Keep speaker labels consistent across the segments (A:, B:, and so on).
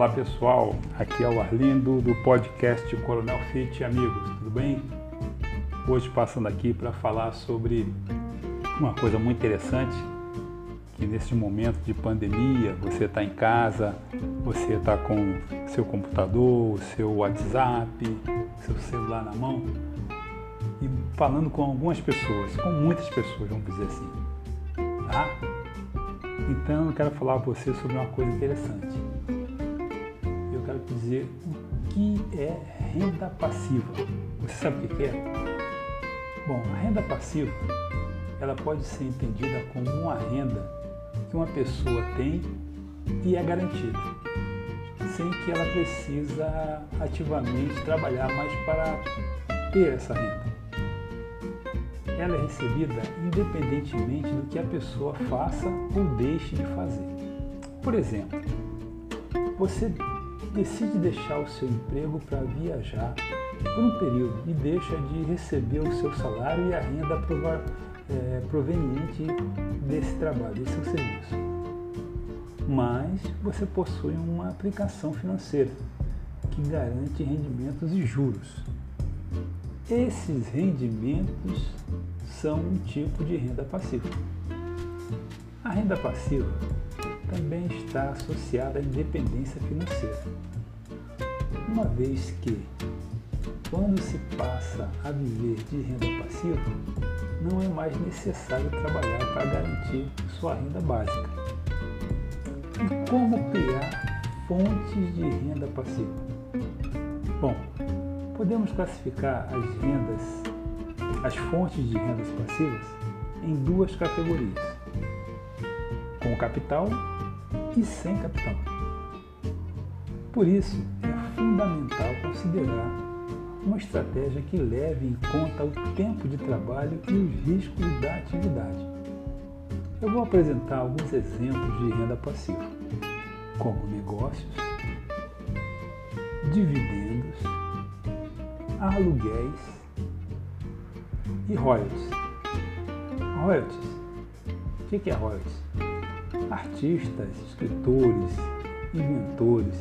A: Olá pessoal, aqui é o Arlindo do podcast Coronel Fit Amigos, tudo bem? Hoje passando aqui para falar sobre uma coisa muito interessante que nesse momento de pandemia você está em casa, você está com seu computador, seu WhatsApp, seu celular na mão e falando com algumas pessoas, com muitas pessoas, vamos dizer assim, tá? Então eu quero falar para você sobre uma coisa interessante quero dizer o que é renda passiva. Você sabe o que é? Bom, a renda passiva ela pode ser entendida como uma renda que uma pessoa tem e é garantida, sem que ela precisa ativamente trabalhar mais para ter essa renda. Ela é recebida independentemente do que a pessoa faça ou deixe de fazer. Por exemplo, você decide deixar o seu emprego para viajar por um período e deixa de receber o seu salário e a renda prova, é, proveniente desse trabalho, desse seu serviço. Mas você possui uma aplicação financeira que garante rendimentos e juros. Esses rendimentos são um tipo de renda passiva. A renda passiva também está associada à independência financeira, uma vez que, quando se passa a viver de renda passiva, não é mais necessário trabalhar para garantir sua renda básica. E como criar fontes de renda passiva? Bom, podemos classificar as rendas, as fontes de rendas passivas, em duas categorias: com capital e sem capital. Por isso, é fundamental considerar uma estratégia que leve em conta o tempo de trabalho e os riscos da atividade. Eu vou apresentar alguns exemplos de renda passiva, como negócios, dividendos, aluguéis e royalties. Royalties. O que é royalties? Artistas, escritores, inventores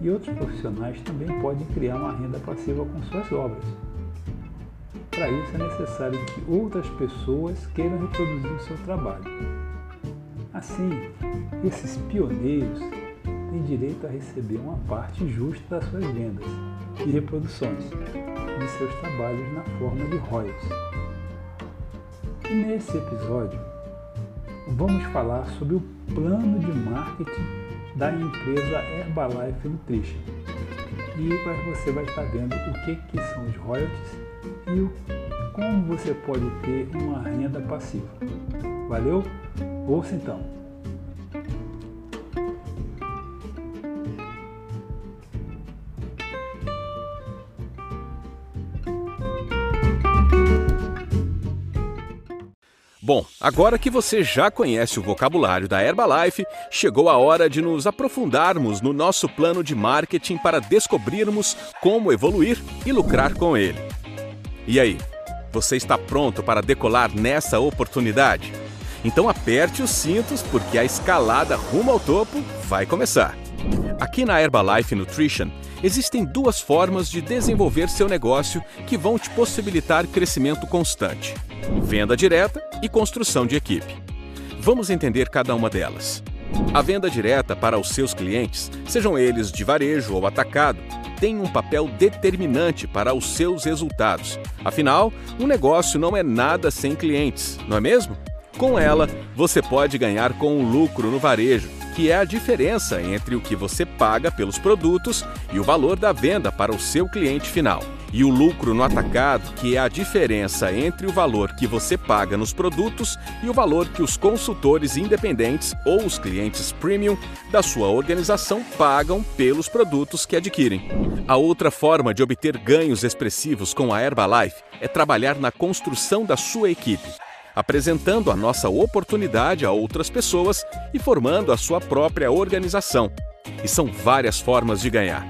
A: e outros profissionais também podem criar uma renda passiva com suas obras. Para isso é necessário que outras pessoas queiram reproduzir o seu trabalho. Assim, esses pioneiros têm direito a receber uma parte justa das suas vendas e reproduções de seus trabalhos na forma de royalties. E nesse episódio, vamos falar sobre o plano de marketing da empresa Herbalife Nutrition. E você vai estar vendo o que, que são os royalties e como você pode ter uma renda passiva. Valeu? Ouça então!
B: Bom, agora que você já conhece o vocabulário da Herbalife, chegou a hora de nos aprofundarmos no nosso plano de marketing para descobrirmos como evoluir e lucrar com ele. E aí, você está pronto para decolar nessa oportunidade? Então aperte os cintos porque a escalada rumo ao topo vai começar. Aqui na Herbalife Nutrition, existem duas formas de desenvolver seu negócio que vão te possibilitar crescimento constante venda direta e construção de equipe. Vamos entender cada uma delas. A venda direta para os seus clientes, sejam eles de varejo ou atacado, tem um papel determinante para os seus resultados. Afinal, um negócio não é nada sem clientes, não é mesmo? Com ela, você pode ganhar com o lucro no varejo, que é a diferença entre o que você paga pelos produtos e o valor da venda para o seu cliente final e o lucro no atacado, que é a diferença entre o valor que você paga nos produtos e o valor que os consultores independentes ou os clientes premium da sua organização pagam pelos produtos que adquirem. A outra forma de obter ganhos expressivos com a Herbalife é trabalhar na construção da sua equipe apresentando a nossa oportunidade a outras pessoas e formando a sua própria organização. E são várias formas de ganhar.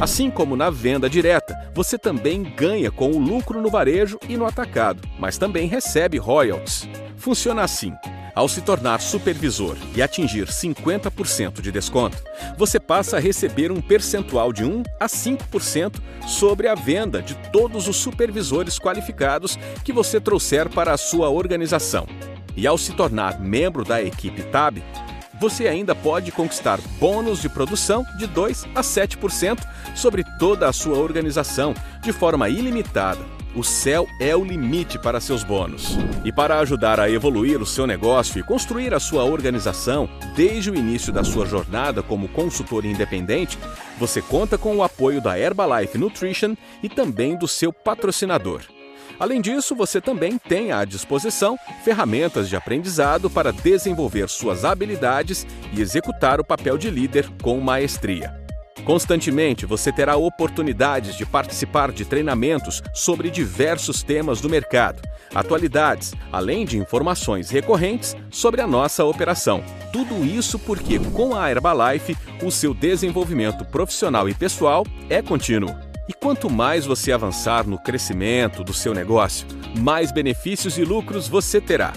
B: Assim como na venda direta, você também ganha com o lucro no varejo e no atacado, mas também recebe royalties. Funciona assim: Ao se tornar supervisor e atingir 50% de desconto, você passa a receber um percentual de 1 a 5% sobre a venda de todos os supervisores qualificados que você trouxer para a sua organização. E ao se tornar membro da equipe TAB, você ainda pode conquistar bônus de produção de 2 a 7% sobre toda a sua organização, de forma ilimitada o céu é o limite para seus bônus. E para ajudar a evoluir o seu negócio e construir a sua organização desde o início da sua jornada como consultor independente, você conta com o apoio da Herbalife Nutrition e também do seu patrocinador. Além disso, você também tem à disposição ferramentas de aprendizado para desenvolver suas habilidades e executar o papel de líder com maestria. Constantemente você terá oportunidades de participar de treinamentos sobre diversos temas do mercado, atualidades, além de informações recorrentes sobre a nossa operação. Tudo isso porque com a Herbalife o seu desenvolvimento profissional e pessoal é contínuo. E quanto mais você avançar no crescimento do seu negócio, mais benefícios e lucros você terá.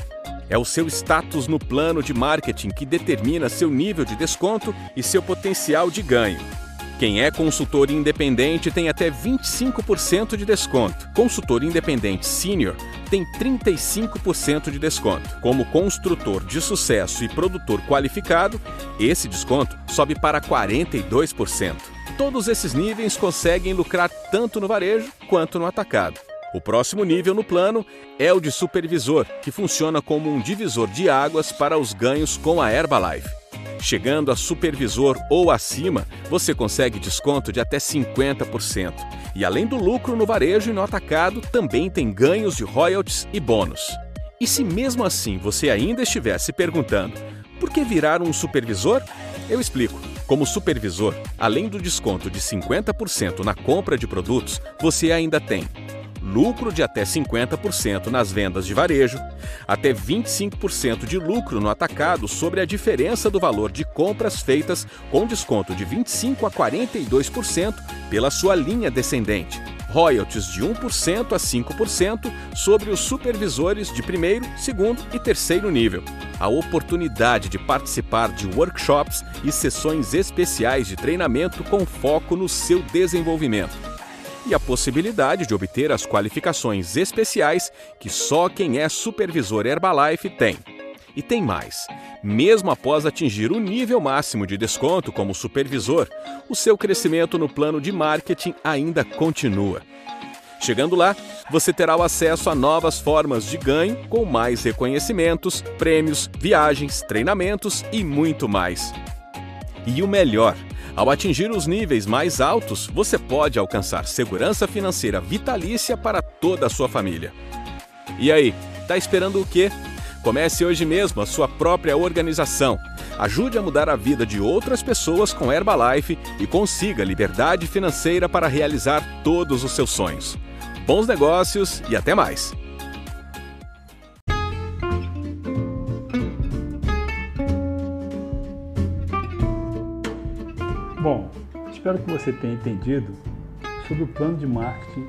B: É o seu status no plano de marketing que determina seu nível de desconto e seu potencial de ganho. Quem é consultor independente tem até 25% de desconto. Consultor independente sênior tem 35% de desconto. Como construtor de sucesso e produtor qualificado, esse desconto sobe para 42%. Todos esses níveis conseguem lucrar tanto no varejo quanto no atacado. O próximo nível no plano é o de supervisor, que funciona como um divisor de águas para os ganhos com a Herbalife. Chegando a supervisor ou acima, você consegue desconto de até 50%. E além do lucro no varejo e no atacado, também tem ganhos de royalties e bônus. E se mesmo assim você ainda estiver se perguntando por que virar um supervisor? Eu explico. Como supervisor, além do desconto de 50% na compra de produtos, você ainda tem lucro de até 50% nas vendas de varejo, até 25% de lucro no atacado sobre a diferença do valor de compras feitas com desconto de 25% a 42% pela sua linha descendente. Royalties de 1% a 5% sobre os supervisores de primeiro, segundo e terceiro nível. A oportunidade de participar de workshops e sessões especiais de treinamento com foco no seu desenvolvimento e a possibilidade de obter as qualificações especiais que só quem é supervisor Herbalife tem. E tem mais. Mesmo após atingir o nível máximo de desconto como supervisor, o seu crescimento no plano de marketing ainda continua. Chegando lá, você terá o acesso a novas formas de ganho com mais reconhecimentos, prêmios, viagens, treinamentos e muito mais. E o melhor, ao atingir os níveis mais altos, você pode alcançar segurança financeira vitalícia para toda a sua família. E aí, tá esperando o quê? Comece hoje mesmo a sua própria organização. Ajude a mudar a vida de outras pessoas com Herbalife e consiga liberdade financeira para realizar todos os seus sonhos. Bons negócios e até mais!
A: Espero que você tenha entendido sobre o plano de marketing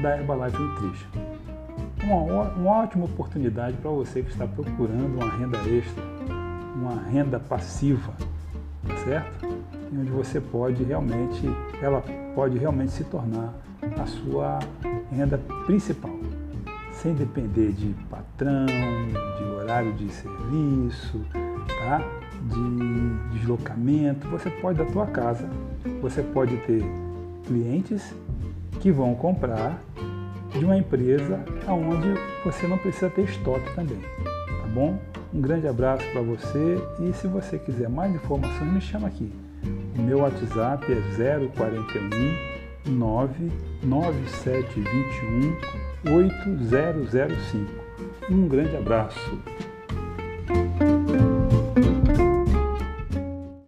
A: da Herbalife Nutrition. Uma, uma ótima oportunidade para você que está procurando uma renda extra, uma renda passiva, tá certo? Onde você pode realmente, ela pode realmente se tornar a sua renda principal, sem depender de patrão, de horário de serviço, tá? De deslocamento, você pode da tua casa, você pode ter clientes que vão comprar de uma empresa onde você não precisa ter estoque também, tá bom? Um grande abraço para você e se você quiser mais informações me chama aqui. O meu WhatsApp é 041 99721 8005. Um grande abraço.